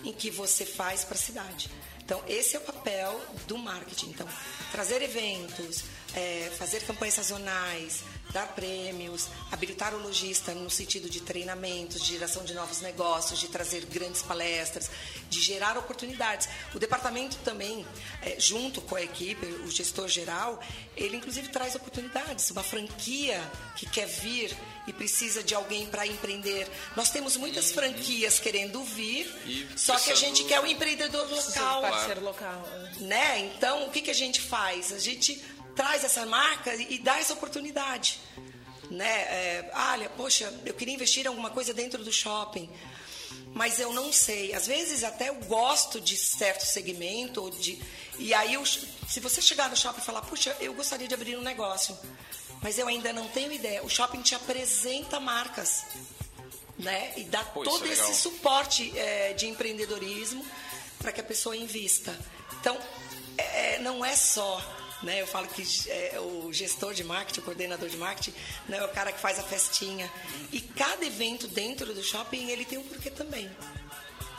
em que você faz para a cidade. Então, esse é o papel do marketing. Então, trazer eventos, é, fazer campanhas sazonais, dar prêmios, habilitar o lojista no sentido de treinamentos, de geração de novos negócios, de trazer grandes palestras, de gerar oportunidades. O departamento também, é, junto com a equipe, o gestor geral, ele inclusive traz oportunidades. Uma franquia que quer vir e precisa de alguém para empreender. Nós temos muitas franquias querendo vir, E só que a gente quer o empreendedor local. parceiro local. é. Né? Então, o que, que a gente faz? A gente traz essa marca e e dá essa oportunidade. Né? É, olha, poxa, eu queria investir em alguma coisa dentro do shopping, mas eu não sei. Às vezes até eu gosto de certo segmento, de, e aí eu- se você chegar no shopping e falar, puxa, eu gostaria de abrir um negócio, mas eu ainda não tenho ideia. O shopping te apresenta marcas. Né? E dá Pô, todo é esse suporte é, de empreendedorismo para que a pessoa invista. Então, é, não é só, né? Eu falo que é, o gestor de marketing, o coordenador de marketing, não é o cara que faz a festinha. E cada evento dentro do shopping ele tem um porquê também.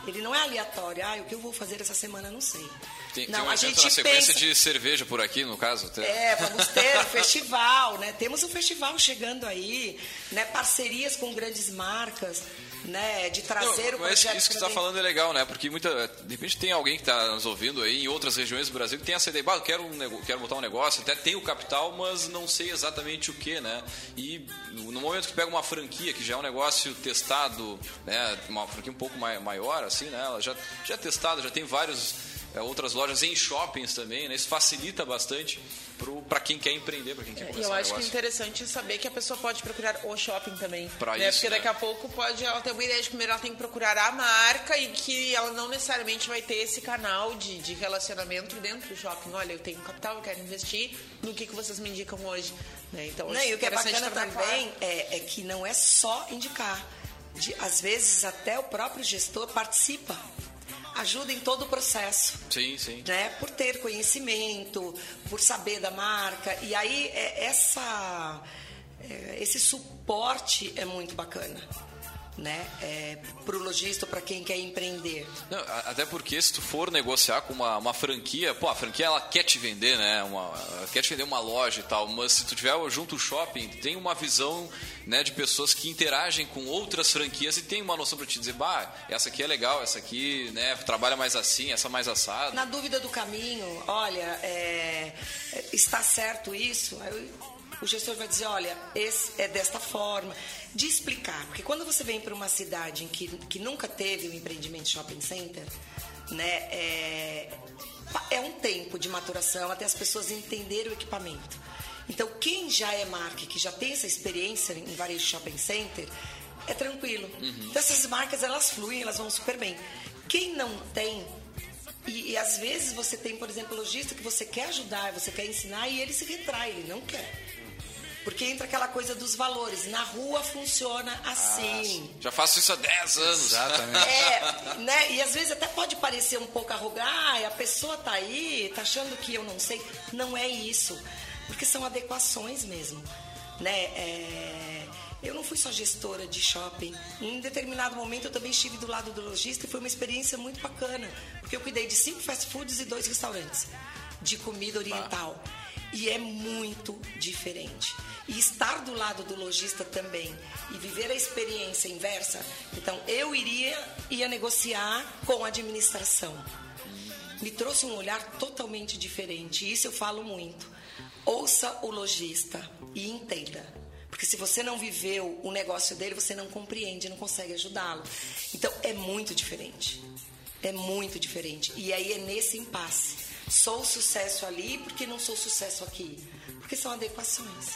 Ele não é aleatório. Ah, o que eu vou fazer essa semana, não sei. Tem, não, tem um a gente na sequência pensa... de cerveja por aqui, no caso. até. É, vamos ter o (laughs) festival, né? Temos um festival chegando aí, né? Parcerias com grandes marcas, né? De trazer Não, o mas projeto isso que você está falando é legal, né? Porque muita, de repente tem alguém que está nos ouvindo aí em outras regiões do Brasil que tem essa ideia, eu quero, um quero botar um negócio, até tem o capital, mas não sei exatamente o que, né? E no momento que pega uma franquia, que já é um negócio testado, né? Uma franquia um pouco mai- maior, assim, né? Ela já, já é testada, já tem vários outras lojas em shoppings também, né? Isso facilita bastante para quem quer empreender, para quem quer E começar eu um acho que é interessante saber que a pessoa pode procurar o shopping também. Pra né? isso, Porque né? daqui a pouco pode ela ter uma ideia de que primeiro ela tem que procurar a marca e que ela não necessariamente vai ter esse canal de, de relacionamento dentro do shopping. Olha, eu tenho capital, eu quero investir no que, que vocês me indicam hoje. Né? Então, Não, e o que é bacana também é, é que não é só indicar. De- às vezes até o próprio gestor participa, ajuda em todo o processo. Sim, sim. Né? Por ter conhecimento, por saber da marca. E aí é, essa, é, esse suporte é muito bacana. Né? É, para o lojista, para quem quer empreender. Não, até porque se tu for negociar com uma, uma franquia, pô, a franquia ela quer te vender, né? Uma, quer te vender uma loja e tal, mas se tu tiver junto o shopping, tem uma visão né, de pessoas que interagem com outras franquias e tem uma noção para te dizer, bah, essa aqui é legal, essa aqui né, trabalha mais assim, essa mais assada. Na dúvida do caminho, olha, é, está certo isso? Aí o gestor vai dizer, olha, esse é desta forma. De explicar, porque quando você vem para uma cidade em que, que nunca teve um empreendimento shopping center, né, é, é um tempo de maturação até as pessoas entenderem o equipamento. Então, quem já é marca, que já tem essa experiência em varejo shopping center, é tranquilo. Então, essas marcas, elas fluem, elas vão super bem. Quem não tem, e, e às vezes você tem, por exemplo, lojista que você quer ajudar, você quer ensinar e ele se retrai, ele não quer. Porque entra aquela coisa dos valores. Na rua funciona assim. Já faço isso há 10 anos. Exatamente. É, né? E às vezes até pode parecer um pouco arrogante, ah, a pessoa tá aí, tá achando que eu não sei. Não é isso. Porque são adequações mesmo. Né? É, Eu não fui só gestora de shopping. Em determinado momento eu também estive do lado do lojista e foi uma experiência muito bacana. Porque eu cuidei de cinco fast foods e dois restaurantes de comida oriental. E é muito diferente. E estar do lado do lojista também e viver a experiência inversa. Então, eu iria ia negociar com a administração. Me trouxe um olhar totalmente diferente. Isso eu falo muito. Ouça o lojista e entenda. Porque se você não viveu o negócio dele, você não compreende, não consegue ajudá-lo. Então, é muito diferente. É muito diferente. E aí é nesse impasse. Sou sucesso ali porque não sou sucesso aqui. Porque são adequações.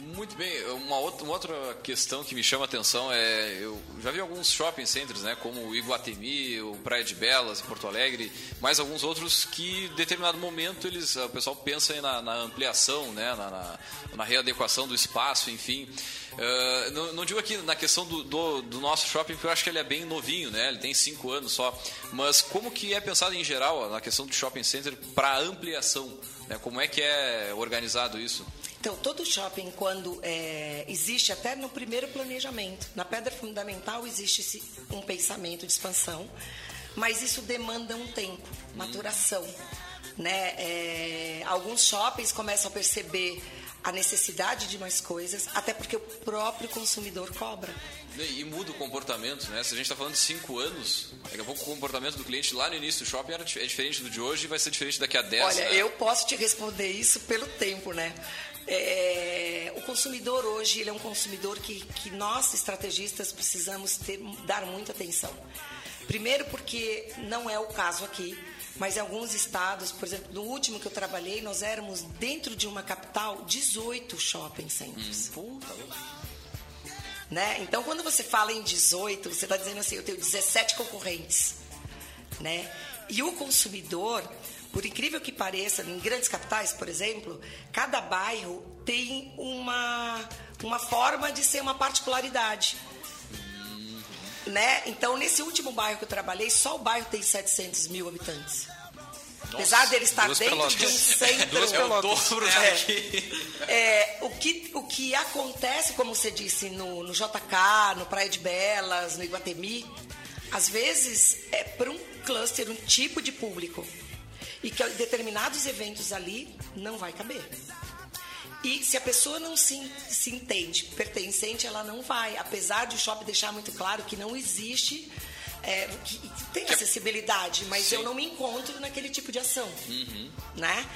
Muito bem, uma outra, uma outra questão que me chama a atenção é, eu já vi alguns shopping centers, né, como o Iguatemi, o Praia de Belas, Porto Alegre, mais alguns outros que em determinado momento eles, o pessoal pensa na, na ampliação, né, na, na, na readequação do espaço, enfim. Uh, não, não digo aqui na questão do, do, do, nosso shopping, porque eu acho que ele é bem novinho, né, ele tem cinco anos só, mas como que é pensado em geral na questão do shopping center para ampliação, né, como é que é organizado isso? Então, todo shopping, quando é, existe até no primeiro planejamento, na pedra fundamental existe um pensamento de expansão, mas isso demanda um tempo, maturação. Né? É, alguns shoppings começam a perceber a necessidade de mais coisas, até porque o próprio consumidor cobra. E muda o comportamento, né? Se a gente está falando de cinco anos, daqui a pouco o comportamento do cliente lá no início do shopping era, é diferente do de hoje e vai ser diferente daqui a 10 Olha, né? eu posso te responder isso pelo tempo, né? É, o consumidor hoje ele é um consumidor que, que nós, estrategistas, precisamos ter, dar muita atenção. Primeiro porque não é o caso aqui, mas em alguns estados, por exemplo, no último que eu trabalhei, nós éramos dentro de uma capital 18 shopping centers. Hum, né? Então, quando você fala em 18, você está dizendo assim, eu tenho 17 concorrentes. Né? E o consumidor, por incrível que pareça, em grandes capitais, por exemplo, cada bairro tem uma, uma forma de ser uma particularidade. Né? Então, nesse último bairro que eu trabalhei, só o bairro tem 700 mil habitantes. Nossa, Apesar dele estar dentro pelotas. de um (laughs) centro. Duas pelotas. É, é, o, que, o que acontece, como você disse, no, no JK, no Praia de Belas, no Iguatemi, às vezes é para um cluster, um tipo de público. E que determinados eventos ali não vai caber. E se a pessoa não se, se entende pertencente, ela não vai. Apesar de o shopping deixar muito claro que não existe é, que tem acessibilidade, mas Sim. eu não me encontro naquele tipo de ação, uhum. né?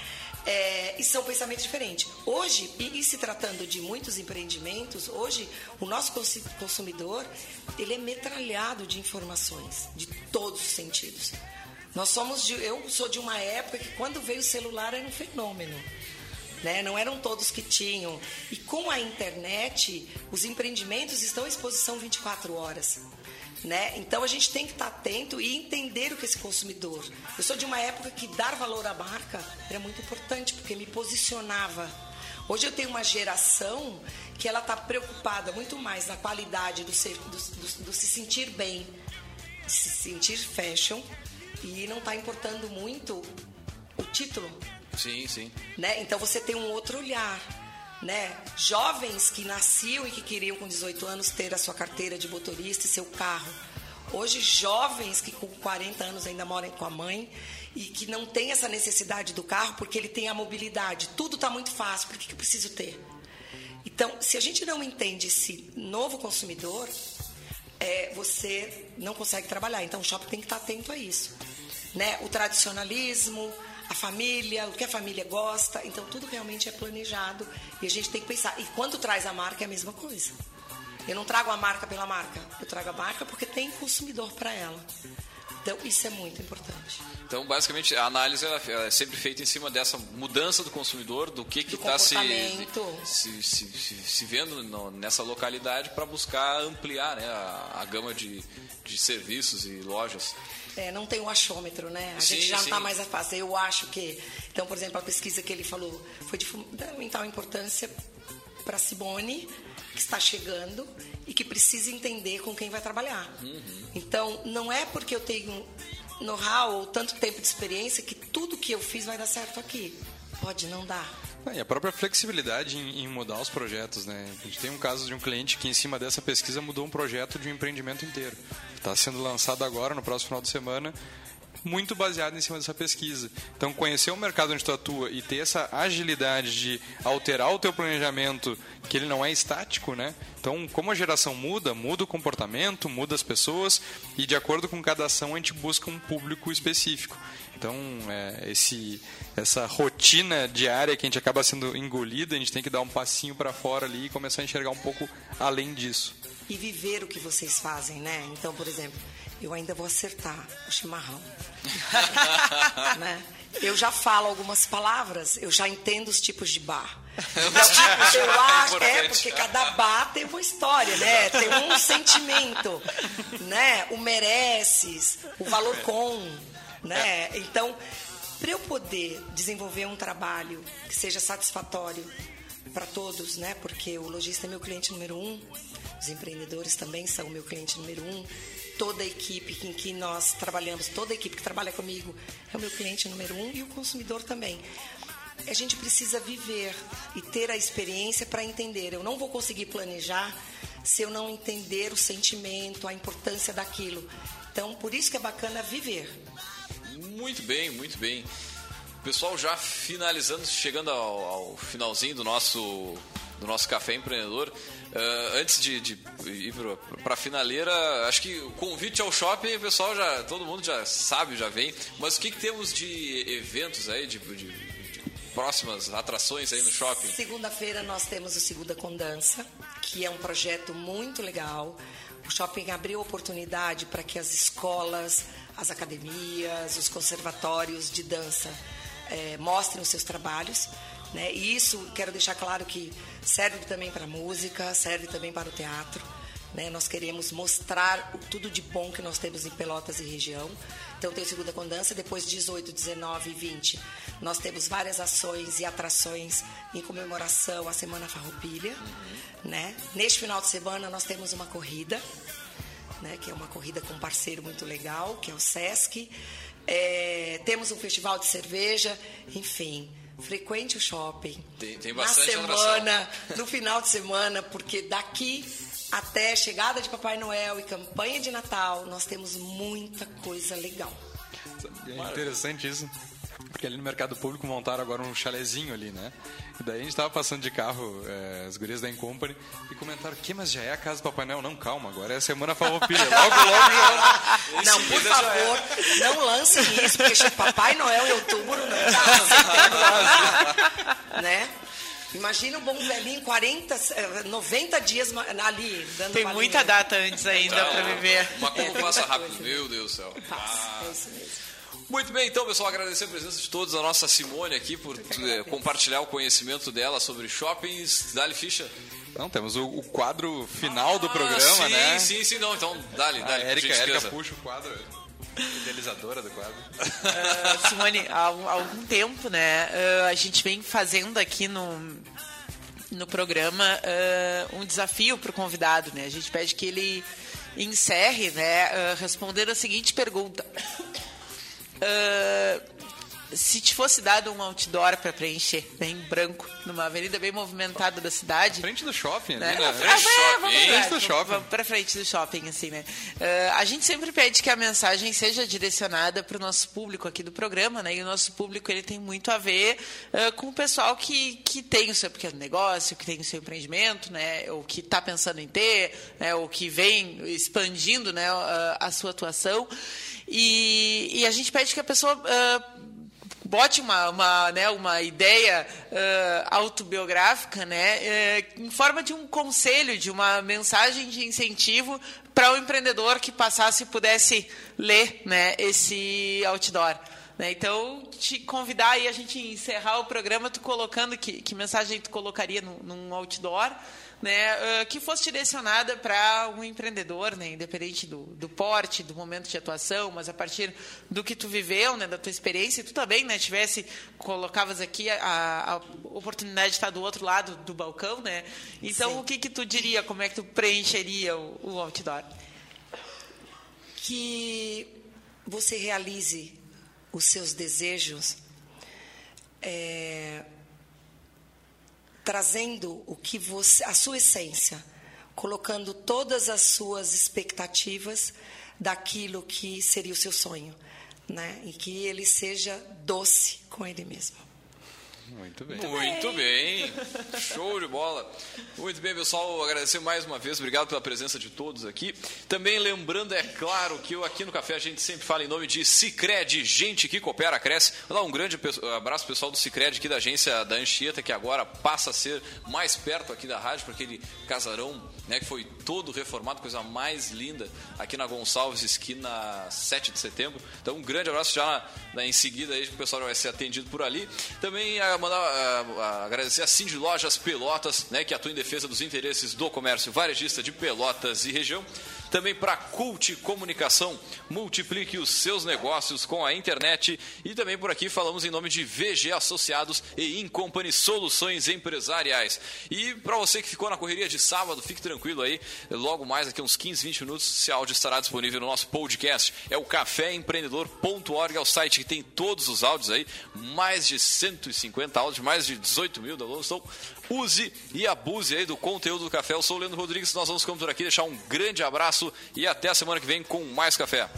É, e são pensamentos diferentes. Hoje, e, e, se tratando de muitos empreendimentos, hoje o nosso consumidor ele é metralhado de informações de todos os sentidos. Nós somos de, eu sou de uma época que quando veio o celular era um fenômeno. Né? Não eram todos que tinham. E com a internet, os empreendimentos estão à exposição 24 horas. Né? Então a gente tem que estar atento e entender o que esse consumidor. Eu sou de uma época que dar valor à marca era muito importante, porque me posicionava. Hoje eu tenho uma geração que ela está preocupada muito mais na qualidade do, ser, do, do, do se sentir bem, se sentir fashion, e não está importando muito o título. Sim, sim. Né? Então você tem um outro olhar né? Jovens que nasciam e que queriam com 18 anos ter a sua carteira de motorista e seu carro. Hoje, jovens que com 40 anos ainda moram com a mãe e que não tem essa necessidade do carro porque ele tem a mobilidade. Tudo está muito fácil, por que, que eu preciso ter? Então, se a gente não entende esse novo consumidor, é, você não consegue trabalhar. Então, o shopping tem que estar atento a isso. Né? O tradicionalismo, a família, o que a família gosta. Então, tudo realmente é planejado e a gente tem que pensar. E quando traz a marca, é a mesma coisa. Eu não trago a marca pela marca, eu trago a marca porque tem consumidor para ela. Então, isso é muito importante. Então, basicamente, a análise é sempre feita em cima dessa mudança do consumidor, do que está se, se, se, se, vendo nessa localidade para buscar ampliar né, a, a gama de, de serviços e lojas. É, não tem o achômetro, né? A sim, gente já não está mais a fazer. Eu acho que. Então, por exemplo, a pesquisa que ele falou foi de fundamental importância para Simone, que está chegando e que precisa entender com quem vai trabalhar. Uhum. Então, não é porque eu tenho know-how ou tanto tempo de experiência que tudo que eu fiz vai dar certo aqui. Pode não dar. E a própria flexibilidade em, em, mudar os projetos, né? A gente tem um caso de um cliente que, em cima dessa pesquisa, mudou um projeto de um empreendimento inteiro. Está sendo lançado agora, no próximo final de semana, muito baseado em cima dessa pesquisa. Então, conhecer o mercado onde tu atua e ter essa agilidade de alterar o teu planejamento, que ele não é estático, né? Então, como a geração muda, muda o comportamento, muda as pessoas e de acordo com cada ação a gente busca um público específico. Então, é, esse, essa rotina diária que a gente acaba sendo engolida, a gente tem que dar um passinho para fora ali e começar a enxergar um pouco além disso. E viver o que vocês fazem, né? Então, por exemplo, eu ainda vou acertar o chimarrão. (laughs) né? Eu já falo algumas palavras, eu já entendo os tipos de bar. (laughs) Então, eu acho, é, porque cada bar tem uma história, né? Tem um (laughs) sentimento, né? O mereces, o valor com, né? Então, para eu poder desenvolver um trabalho que seja satisfatório para todos, né? Porque o lojista é meu cliente número um, os empreendedores também são meu cliente número um, toda a equipe em que nós trabalhamos, toda a equipe que trabalha comigo é o meu cliente número um e o consumidor também. a gente precisa viver e ter a experiência para entender. Eu não vou conseguir planejar se eu não entender o sentimento, a importância daquilo. Então, por isso que é bacana viver. Muito bem, muito bem. Pessoal, já finalizando, chegando ao, ao finalzinho do nosso, do nosso Café Empreendedor, uh, antes de, de ir para a finaleira, acho que o convite ao shopping, pessoal já, todo mundo já sabe, já vem, mas o que, que temos de eventos aí, de, de, de próximas atrações aí no shopping? Segunda-feira nós temos o Segunda com Dança, que é um projeto muito legal. O shopping abriu oportunidade para que as escolas, as academias, os conservatórios de dança é, mostrem os seus trabalhos. Né? E isso, quero deixar claro que serve também para música, serve também para o teatro. Né? Nós queremos mostrar tudo de bom que nós temos em Pelotas e região. Então, tem Segunda com Dança, depois 18, 19 e 20. Nós temos várias ações e atrações em comemoração à Semana Farroupilha. Né? Neste final de semana, nós temos uma corrida, né? que é uma corrida com um parceiro muito legal, que é o Sesc. É, temos um festival de cerveja, enfim. Frequente o shopping. Tem, tem bastante Na semana, atração. no final de semana, porque daqui até chegada de Papai Noel e campanha de Natal, nós temos muita coisa legal. É interessante isso. Porque ali no mercado público montaram agora um chalezinho ali, né? E daí a gente tava passando de carro, é, as gurias da Incompany, e comentaram, que, mas já é a casa do Papai Noel? Não, calma, agora é a Semana Farroupilha. Logo, logo (laughs) já... Não, por favor, não lancem isso, porque Papai Noel em outubro não tá. (laughs) né? Imagina um bom velhinho, 40, 90 dias ali, dando Tem muita data antes ainda então, para viver. Mas (laughs) como passa rápido, meu Deus do céu. Passa, ah. é isso mesmo. Muito bem, então, pessoal, agradecer a presença de todos, a nossa Simone aqui, por é, compartilhar o conhecimento dela sobre shoppings. Dali, ficha. Então, temos o, o quadro final ah, do programa, sim, né? Sim, sim, sim, não. Então, dali, dali. A Érica, Érica puxa o quadro. Idealizadora do quadro. Uh, Simone, há, algum tempo, né? Uh, a gente vem fazendo aqui no, no programa uh, um desafio para o convidado, né? A gente pede que ele encerre, né? respondendo a seguinte pergunta. Uh, se te fosse dado um outdoor para preencher, bem branco, numa avenida bem movimentada da cidade. Frente do shopping, né? né? Ah, é, vamos frente do shopping. Vamos pra frente do shopping, assim, né? Uh, a gente sempre pede que a mensagem seja direcionada para o nosso público aqui do programa, né? E o nosso público ele tem muito a ver uh, com o pessoal que, que tem o seu pequeno negócio, que tem o seu empreendimento, né? Ou que está pensando em ter, né? Ou que vem expandindo, né? Uh, a sua atuação. E, e, a gente pede que a pessoa bote uma, uma, né, uma ideia uh, autobiográfica né, uh, em forma de um conselho, de uma mensagem de incentivo para o empreendedor que passasse e pudesse ler né, esse outdoor. Né? Então, te convidar aí a gente encerrar o programa, tu colocando que, que mensagem tu colocaria num, num outdoor né, que fosse direcionada para um empreendedor, né, independente do, do porte, do momento de atuação, mas a partir do que tu viveu, né, da tua experiência, tu também, né, tivesse colocavas aqui a, a oportunidade de estar do outro lado do balcão, né? Então, Sim. o que que tu diria? Como é que tu preencheria o, o outdoor? Que você realize os seus desejos. É, trazendo o que você, a sua essência, colocando todas as suas expectativas daquilo que seria o seu sonho, né? E que ele seja doce com ele mesmo. Muito bem. Muito bem. Show de bola. Muito bem, pessoal. Agradecer mais uma vez. Obrigado pela presença de todos aqui. Também lembrando, é claro, que eu aqui no Café a gente sempre fala em nome de Cicred, gente que coopera, cresce. Vou dar um grande abraço pessoal do Cicred aqui da agência da Anchieta, que agora passa a ser mais perto aqui da rádio, porque aquele casarão né, que foi todo reformado, coisa mais linda, aqui na Gonçalves, esquina 7 de setembro. Então, um grande abraço já na, na, em seguida aí, que o pessoal já vai ser atendido por ali. Também a, mandar, a, agradecer a Cindy Lojas Pelotas, né, que atua em defesa dos interesses do comércio varejista de Pelotas e região. Também para Cult Comunicação. Multiplique os seus negócios com a internet e também por aqui falamos em nome de VG Associados e Incompany Soluções Empresariais. E para você que ficou na correria de sábado, fique tranquilo aí, logo mais aqui uns 15, 20 minutos, esse áudio estará disponível no nosso podcast. É o caféempreendedor.org, é o site que tem todos os áudios aí, mais de 150 áudios, mais de 18 mil downloads. Então, use e abuse aí do conteúdo do café. Eu sou o Leandro Rodrigues, nós vamos ficando por aqui, deixar um grande abraço e até a semana que vem com mais café.